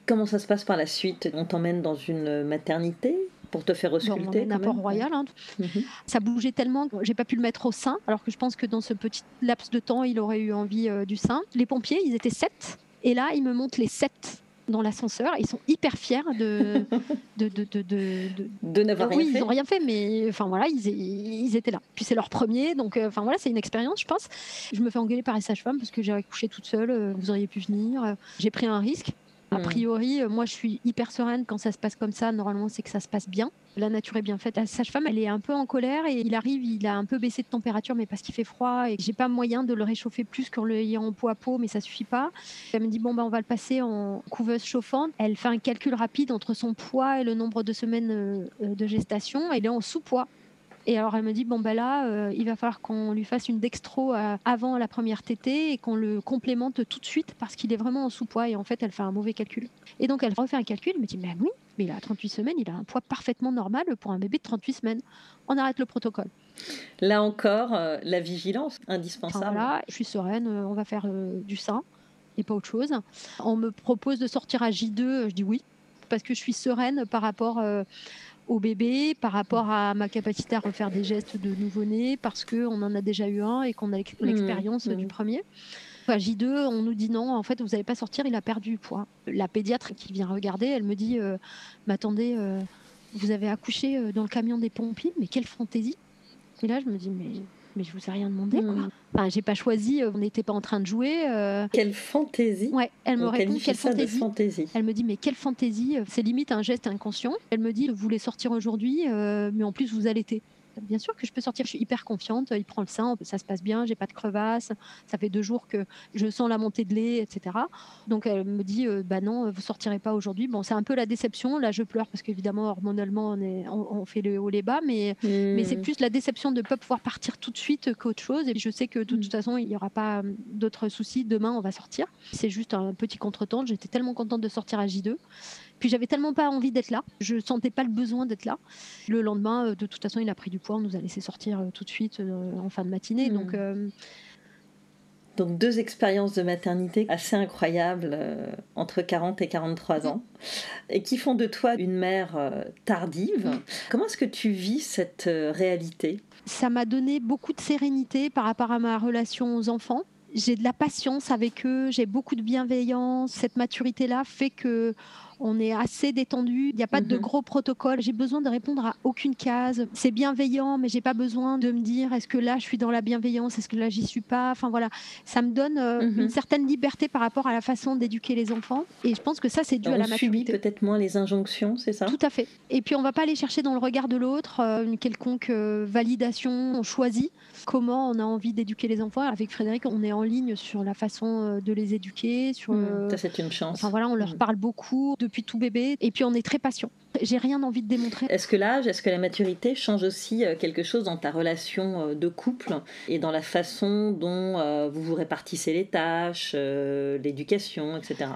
B: Comment ça se passe par la suite? On t'emmène dans une maternité? Pour te faire ausculter
A: bon, Port Royal. Hein. Mhm. Ça bougeait tellement que j'ai pas pu le mettre au sein, alors que je pense que dans ce petit laps de temps, il aurait eu envie euh, du sein. Les pompiers, ils étaient sept, et là, ils me montrent les sept dans l'ascenseur. Ils sont hyper fiers de *laughs*
B: de, de, de, de, de n'avoir
A: rien
B: oui,
A: ils n'ont rien fait, mais enfin voilà, ils, ils, étaient là. Puis c'est leur premier, donc euh, enfin voilà, c'est une expérience, je pense. Je me fais engueuler par les sages-femmes parce que j'ai accouché toute seule. Euh, vous auriez pu venir. J'ai pris un risque. A hmm. priori, euh, moi, je suis hyper sereine quand ça se passe comme ça. Normalement, c'est que ça se passe bien. La nature est bien faite. La sage-femme, elle est un peu en colère et il arrive, il a un peu baissé de température, mais parce qu'il fait froid et que j'ai pas moyen de le réchauffer plus qu'en le ayant en peau à peau, mais ça suffit pas. Elle me dit bon ben on va le passer en couveuse chauffante. Elle fait un calcul rapide entre son poids et le nombre de semaines euh, de gestation. Elle est en sous-poids. Et alors elle me dit bon ben là, euh, il va falloir qu'on lui fasse une dextro euh, avant la première tétée et qu'on le complémente tout de suite parce qu'il est vraiment en sous-poids. Et en fait, elle fait un mauvais calcul. Et donc elle refait un calcul. Elle me dit mais oui, mais il a 38 semaines, il a un poids parfaitement normal pour un bébé de 38 semaines. On arrête le protocole.
B: Là encore, euh, la vigilance indispensable.
A: voilà, je suis sereine. on va faire du sein et pas autre chose. On me propose de sortir à J2. Je dis oui parce que je suis sereine par rapport au bébé par rapport à ma capacité à refaire des gestes de nouveau-né parce qu'on en a déjà eu un et qu'on a mmh, l'expérience du mmh. premier. À J2, on nous dit non, en fait, vous n'allez pas sortir, il a perdu du poids. La pédiatre qui vient regarder, elle me dit euh, Mais attendez, euh, vous avez accouché euh, dans le camion des pompiers, mais quelle fantaisie? Et là, je me dis Mais mais je vous ai rien demandé. Quoi. Enfin, j'ai pas choisi, euh, on n'était pas en train de jouer. Euh.
B: Quelle fantaisie
A: Ouais, elle me répond quelle fantaisie.
B: fantaisie.
A: Elle me dit mais quelle fantaisie C'est limite un geste inconscient. Elle me dit vous voulez sortir aujourd'hui, euh, mais en plus vous allaitez. Bien sûr que je peux sortir, je suis hyper confiante. Il prend le sein, ça se passe bien, j'ai pas de crevasse. Ça fait deux jours que je sens la montée de lait, etc. Donc elle me dit euh, bah non, vous sortirez pas aujourd'hui. Bon, c'est un peu la déception. Là, je pleure parce qu'évidemment, hormonalement, on, est, on, fait le haut les bas, mais, mais c'est plus la déception de ne pas pouvoir partir tout de suite qu'autre chose. Et je sais que de toute hmm. façon, il n'y aura pas euh, d'autres soucis. Demain, on va sortir. C'est juste un petit contretemps. J'étais tellement contente de sortir à J2. Puis j'avais tellement pas envie d'être là, je sentais pas le besoin d'être là. Le lendemain, euh, de toute façon, il a pris du poids, on nous a laissé sortir euh, tout de suite euh, en fin de matinée. Hmm. Donc
B: donc deux expériences de maternité assez incroyables entre 40 et 43 ans et qui font de toi une mère tardive. Comment est-ce que tu vis cette réalité?
A: Ça m'a donné beaucoup de sérénité par rapport à ma relation aux enfants. J'ai de la patience avec eux, j'ai beaucoup de bienveillance. Cette maturité-là fait que on est assez détendu, il n'y a pas de mhm. gros protocole, j'ai besoin de répondre à aucune case. C'est bienveillant, mais j'ai pas besoin de me dire est-ce que là je suis dans la bienveillance, est-ce que là j'y suis pas? Enfin voilà, ça me donne euh, mhm. une certaine liberté par rapport à la façon d'éduquer les enfants. Et je pense que ça c'est dû à la maturité.
B: peut-être moins les injonctions, c'est ça?
A: Tout à fait. Et puis on va pas aller chercher dans le regard de l'autre euh, une quelconque euh, validation. On choisit comment on a envie d'éduquer les enfants. Avec Frédéric, on est en ligne sur la façon de les éduquer. Sur,
B: mmh, ça c'est une chance.
A: Enfin voilà, on leur mmh. parle beaucoup depuis tout bébé. Et puis on est très patient. J'ai rien envie de démontrer.
B: Est-ce que l'âge, est-ce que la maturité change aussi euh, quelque chose dans ta relation euh, de couple et dans la façon dont euh, vous vous répartissez les tâches, l'éducation, etc.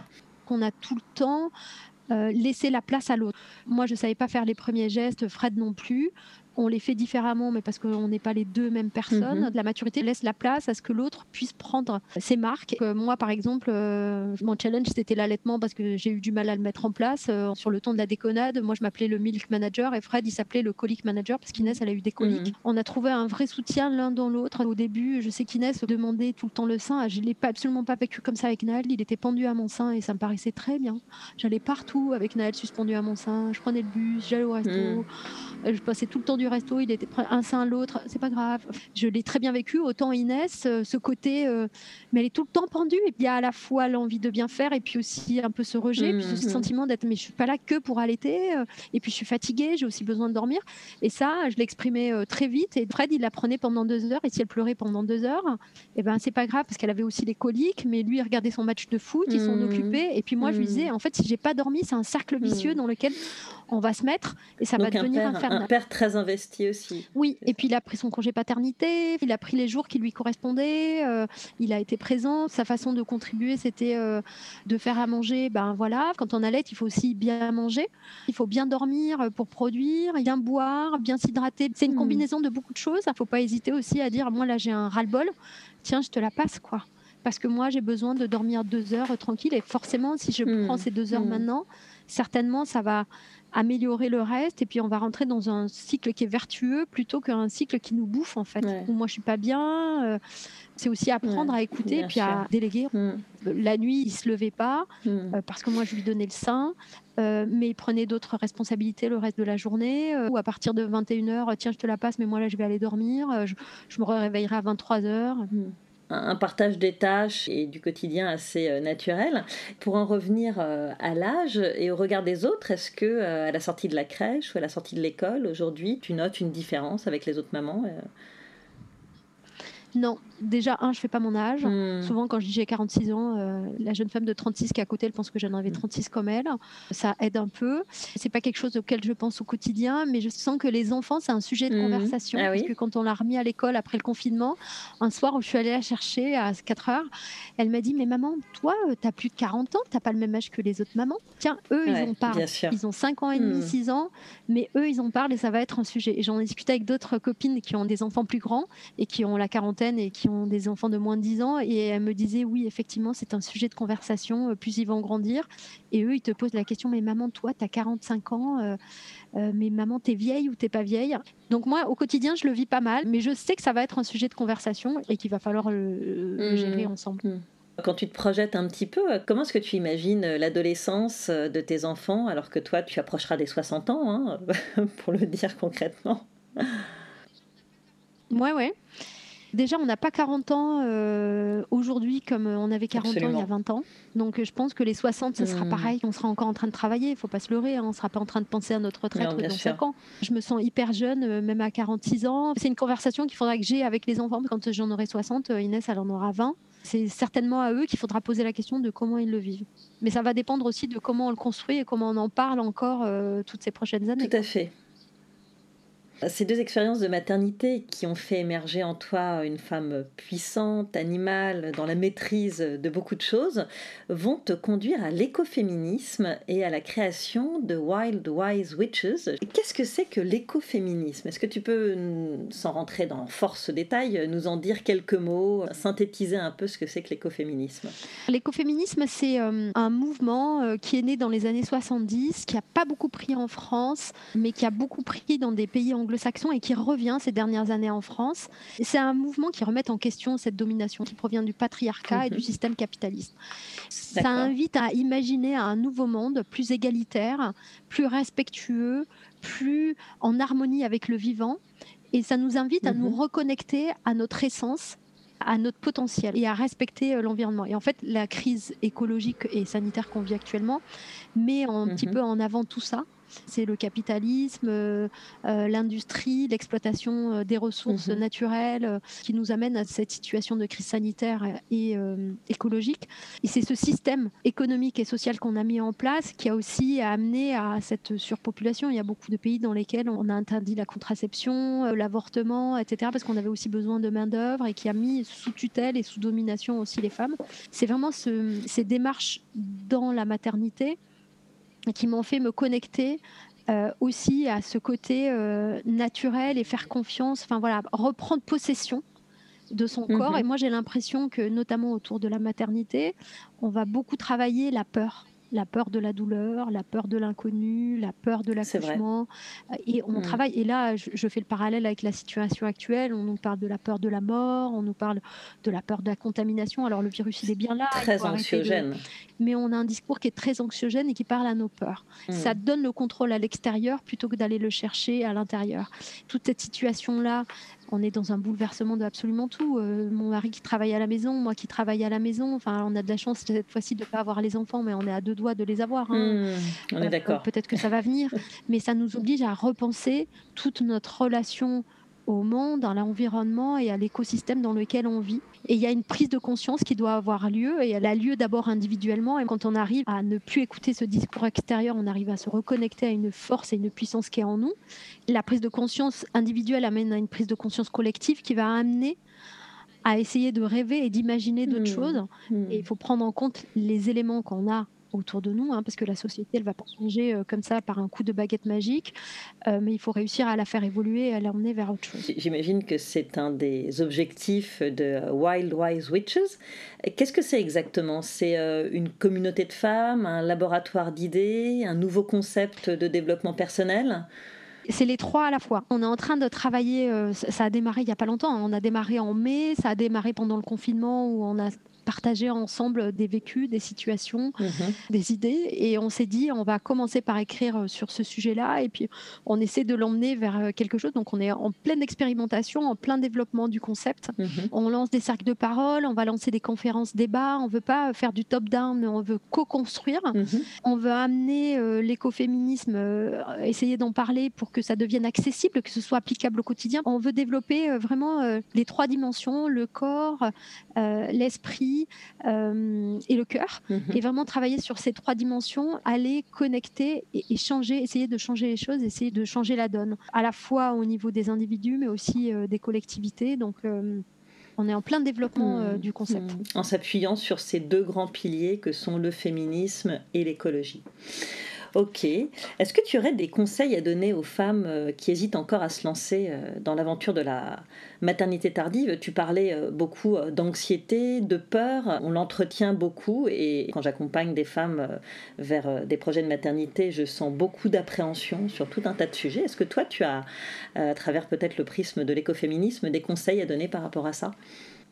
A: On a tout le temps laissé la place à l'autre. Moi, je ne savais pas faire les premiers gestes, Fred non plus on les fait différemment, mais parce qu'on n'est pas les deux mêmes personnes. Mhm. La maturité laisse la place à ce que l'autre puisse prendre ses marques. Euh, moi, par exemple, euh, mon challenge, c'était l'allaitement parce que j'ai eu du mal à le mettre en place. Euh, sur le ton de la déconnade, moi, je m'appelais le milk manager et Fred, il s'appelait le colic manager parce qu'Inès, elle a eu des coliques. Mhm. On a trouvé un vrai soutien l'un dans l'autre. Au début, je sais qu'Inès demandait tout le temps le sein. Je ne l'ai pas, absolument pas vécu comme ça avec Naël. Il était pendu à mon sein et ça me paraissait très bien. J'allais partout avec Naël suspendu à mon sein. Je prenais le bus, j'allais au resto. Mhm. Je passais tout le temps du resto, il était un sein l'autre, c'est pas grave. Je l'ai très bien vécu. Autant Inès, euh, ce côté, euh, mais elle est tout le temps pendue. Et il y a à la fois l'envie de bien faire et puis aussi un peu ce rejet, puis ce mmh, mmh. sentiment d'être, mais je suis pas là que pour allaiter. Euh, et puis je suis fatiguée, j'ai aussi besoin de dormir. Et ça, je l'exprimais très vite. Et Fred, il la prenait pendant deux heures. Et si elle pleurait pendant deux heures, et eh ben c'est pas grave parce qu'elle avait aussi les coliques. Mais lui, il regardait son match de foot, il s'en mmh. occupait. Et puis moi, je lui disais, en fait, si j'ai pas dormi, c'est un cercle vicieux dans lequel on va se mettre et ça va devenir
B: infernal. Un père très investi aussi.
A: Oui, et puis il a pris son congé paternité, il a pris les jours qui lui correspondaient, euh, il a été présent. Sa façon de contribuer, c'était euh, de faire à manger. Ben voilà, quand on allait, il faut aussi bien manger, il faut bien dormir pour produire, bien boire, bien s'hydrater. C'est une hmm. combinaison de beaucoup de choses. Il ne faut pas hésiter aussi à dire, moi là j'ai un ras-le-bol, tiens, je te la passe quoi parce que moi j'ai besoin de dormir deux heures tranquille. Et forcément si je hmm. prends ces deux heures hmm. maintenant certainement ça va améliorer le reste. Et puis on va rentrer dans un cycle qui est vertueux plutôt qu'un cycle qui nous bouffe en fait. Où moi je suis pas bien euh, c'est aussi apprendre à écouter puis à déléguer. Mm. la nuit il se levait pas euh, parce que moi je lui donnais le sein. Euh, mais il prenait d'autres responsabilités le reste de la journée. Ou à partir de 21h tiens je te la passe mais moi là je vais aller dormir. Je, je me réveillerai à 23h
B: un partage des tâches et du quotidien assez euh, naturel. Pour en revenir euh, à l'âge et au regard des autres, est-ce que euh, à la sortie de la crèche ou à la sortie de l'école aujourd'hui, tu notes une différence avec les autres mamans
A: non, déjà, un, je fais pas mon âge. Hmm. Souvent, quand je dis j'ai 46 ans, euh, la jeune femme de 36 qui est à côté, elle pense que j'en avais 36 comme elle. Ça aide un peu. C'est pas quelque chose auquel je pense au quotidien, mais je sens que les enfants, c'est un sujet de hmm. conversation. Ah parce que quand on l'a remis à l'école après le confinement, un soir où je suis allée la chercher à 4 heures, elle m'a dit Mais maman, toi, euh, tu as plus de 40 ans, tu pas le même âge que les autres mamans. Tiens, eux, ils en parlent. Ils ont 5 ans et demi, 6 hmm. ans, mais eux, ils en parlent et ça va être un sujet. Et j'en ai discuté avec d'autres copines qui ont des enfants plus grands et qui ont la quarantaine et qui ont des enfants de moins de 10 ans. Et elle me disait, oui, effectivement, c'est un sujet de conversation, euh, plus ils vont grandir. Et eux, ils te posent la question, mais maman, toi, tu as 45 ans, euh, euh, mais maman, t'es vieille ou t'es pas vieille? Donc moi, au quotidien, je le vis pas mal, mais je sais que ça va être un sujet de conversation et qu'il va falloir le, mmh. gérer ensemble. Mmh.
B: Quand tu te projettes un petit peu, comment est-ce que tu imagines l'adolescence de tes enfants alors que toi, tu approcheras des 60 ans, hein, *laughs* pour le dire concrètement?
A: Ouais, ouais. Déjà, on n'a pas 40 ans euh, aujourd'hui comme on avait 40 ans il y a 20 ans. Donc, je pense que les 60, ce sera mmh. pareil. On sera encore en train de travailler. Il ne faut pas se leurrer. Hein. On ne sera pas en train de penser à notre retraite dans 5 ans. Je me sens hyper jeune, euh, même à 46 ans. C'est une conversation qu'il faudra que j'ai avec les enfants. Quand j'en aurai 60, euh, Inès, elle en aura 20. C'est certainement à eux qu'il faudra poser la question de comment ils le vivent. Mais ça va dépendre aussi de comment on le construit et comment on en parle encore toutes ces prochaines années.
B: Tout à fait. Ces deux expériences de maternité qui ont fait émerger en toi une femme puissante, animale, dans la maîtrise de beaucoup de choses, vont te conduire à l'écoféminisme et à la création de Wild Wise Witches. Qu'est-ce que c'est que l'écoféminisme? Est-ce que tu peux, sans rentrer dans force détail, nous en dire quelques mots, synthétiser un peu ce que c'est que l'écoféminisme?
A: L'écoféminisme, c'est euh, un mouvement euh, qui est né dans les années 70, qui n'a pas beaucoup pris en France, mais qui a beaucoup pris dans des pays anglais saxon et qui revient ces dernières années en France. C'est un mouvement qui remet en question cette domination qui provient du patriarcat et du mhm. système capitaliste. Ça invite à imaginer un nouveau monde plus égalitaire, plus respectueux, plus en harmonie avec le vivant. Et ça nous invite à nous mhm. reconnecter à notre essence à notre potentiel et à respecter euh, l'environnement. Et en fait, la crise écologique et sanitaire qu'on vit actuellement met un petit mhm. peu en avant tout ça C'est le capitalisme, euh, euh, l'industrie, l'exploitation des ressources mhm. naturelles qui nous amène à cette situation de crise sanitaire et écologique. Et c'est ce système économique et social qu'on a mis en place qui a aussi amené à cette surpopulation. Il y a beaucoup de pays dans lesquels on a interdit la contraception, l'avortement, etc., parce qu'on avait aussi besoin de main-d'œuvre et qui a mis sous tutelle et sous domination aussi les femmes. C'est vraiment ces démarches dans la maternité qui m'ont fait me connecter euh, aussi à ce côté euh, naturel et faire confiance, enfin voilà, reprendre possession de son corps. Mhm. Et moi, j'ai l'impression que, notamment autour de la maternité, on va beaucoup travailler la peur la peur de la douleur, la peur de l'inconnu, la peur de l'accouchement. Et on mm. travaille, et là, je, fais le parallèle avec la situation actuelle, on nous parle de la peur de la mort, on nous parle de la peur de la contamination. Alors le virus, il est bien là.
B: Très anxiogène.
A: Mais on a un discours qui est très anxiogène et qui parle à nos peurs. Mm. Ça donne le contrôle à l'extérieur plutôt que d'aller le chercher à l'intérieur. Toute cette situation-là, on est dans un bouleversement de absolument tout. Euh, mon mari qui travaille à la maison, moi qui travaille à la maison. Enfin, on a de la chance cette fois-ci de ne pas avoir les enfants, mais on est à deux doigts de les avoir.
B: Hein. Hmm, on est euh, d'accord.
A: Peut-être que ça va venir, *laughs* mais ça nous oblige à repenser toute notre relation au monde, à l'environnement et à l'écosystème dans lequel on vit. Et il y a une prise de conscience qui doit avoir lieu, et elle a lieu d'abord individuellement, et quand on arrive à ne plus écouter ce discours extérieur, on arrive à se reconnecter à une force et une puissance qui est en nous. La prise de conscience individuelle amène à une prise de conscience collective qui va amener à essayer de rêver et d'imaginer d'autres mmh. choses. Mmh. Et il faut prendre en compte les éléments qu'on a autour de nous, hein, parce que la société, elle va pas changer euh, comme ça par un coup de baguette magique, euh, mais il faut réussir à la faire évoluer et à l'emmener vers autre chose.
B: J'imagine que c'est un des objectifs de Wild Wise Witches. Qu'est-ce que c'est exactement? C'est euh, une communauté de femmes, un laboratoire d'idées, un nouveau concept de développement personnel?
A: C'est les trois à la fois. On est en train de travailler, ça a démarré il n'y a pas longtemps, hein. on a démarré en mai, ça a démarré pendant le confinement où on a partager ensemble des vécus, des situations, mhm. des idées. Et on s'est dit, on va commencer par écrire euh, sur ce sujet-là, et puis on essaie de l'emmener vers euh, quelque chose. Donc on est en pleine expérimentation, en plein développement du concept. Mhm. On lance des cercles de parole, on va lancer des conférences débats. On veut pas faire du top-down, mais on veut co-construire. Mhm. On veut amener euh, l'écoféminisme, essayer d'en parler pour que ça devienne accessible, que ce soit applicable au quotidien. On veut développer vraiment les trois dimensions, le corps, l'esprit euh, et le cœur, mhm. et vraiment travailler sur ces trois dimensions, aller connecter et, changer, essayer de changer les choses, essayer de changer la donne, à la fois au niveau des individus, mais aussi euh, des collectivités. Donc euh, on est en plein développement mhm. du concept. Mhm.
B: En s'appuyant sur ces deux grands piliers que sont le féminisme et l'écologie. Ok. Est-ce que tu aurais des conseils à donner aux femmes euh, qui hésitent encore à se lancer euh, dans l'aventure de la maternité tardive? Tu parlais euh, beaucoup d'anxiété, de peur. On l'entretient beaucoup et quand j'accompagne des femmes vers des projets de maternité, je sens beaucoup d'appréhension sur tout un tas de sujets. Est-ce que toi, tu as, à travers peut-être le prisme de l'écoféminisme, des conseils à donner par rapport à ça?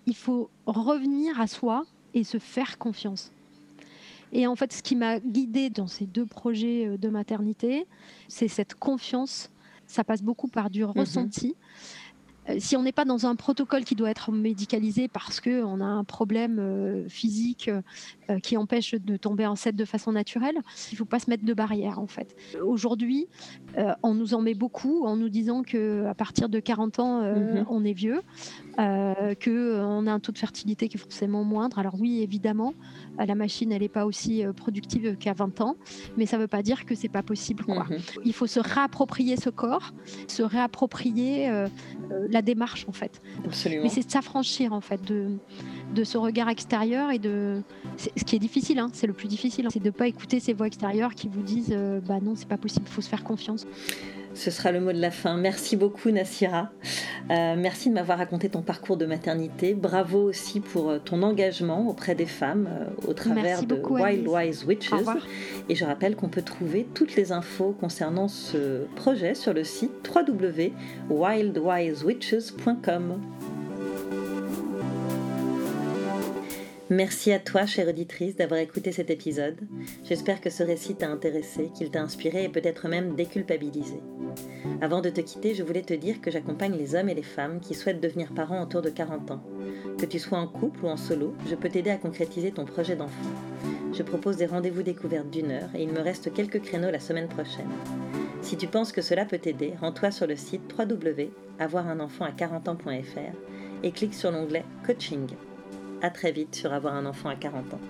A: Il faut revenir à soi et se faire confiance. Et en fait, ce qui m'a guidée dans ces deux projets euh, de maternité, c'est cette confiance. Ça passe beaucoup par du mhm. ressenti. Euh, si on n'est pas dans un protocole qui doit être médicalisé parce qu'on a un problème euh, physique qui empêche de tomber enceinte de façon naturelle, il ne faut pas se mettre de barrière en fait. Aujourd'hui, on nous en met beaucoup en nous disant qu'à partir de 40 ans, mhm. on est vieux, qu'on a un taux de fertilité qui est forcément moindre. Alors oui, évidemment, la machine, elle n'est pas aussi productive qu'à 20 ans, mais ça ne veut pas dire que c'est pas possible. Quoi. Mhm. Il faut se réapproprier ce corps, se réapproprier la démarche en fait.
B: Absolument.
A: Mais c'est de s'affranchir en fait de, de ce regard extérieur et de ce qui est difficile, hein, c'est le plus difficile, hein. c'est de ne pas écouter ces voix extérieures qui vous disent euh, bah non c'est pas possible, il faut se faire confiance.
B: Ce sera le mot de la fin. Merci beaucoup Nassira. Euh, merci de m'avoir raconté ton parcours de maternité. Bravo aussi pour euh, ton engagement auprès des femmes au travers de Wild Wise Witches. Et je rappelle qu'on peut trouver toutes les infos concernant ce projet sur le site www.wildwisewitches.com. Merci à toi, chère auditrice, d'avoir écouté cet épisode. J'espère que ce récit t'a intéressé, qu'il t'a inspiré et peut-être même déculpabilisé. Avant de te quitter, je voulais te dire que j'accompagne les hommes et les femmes qui souhaitent devenir parents autour de 40 ans. Que tu sois en couple ou en solo, je peux t'aider à concrétiser ton projet d'enfant. Je propose des rendez-vous découvertes d'une heure et il me reste quelques créneaux la semaine prochaine. Si tu penses que cela peut t'aider, rends-toi sur le site www.avoirunenfant à 40ans.fr et clique sur l'onglet Coaching. À très vite sur Avoir un enfant à 40 ans.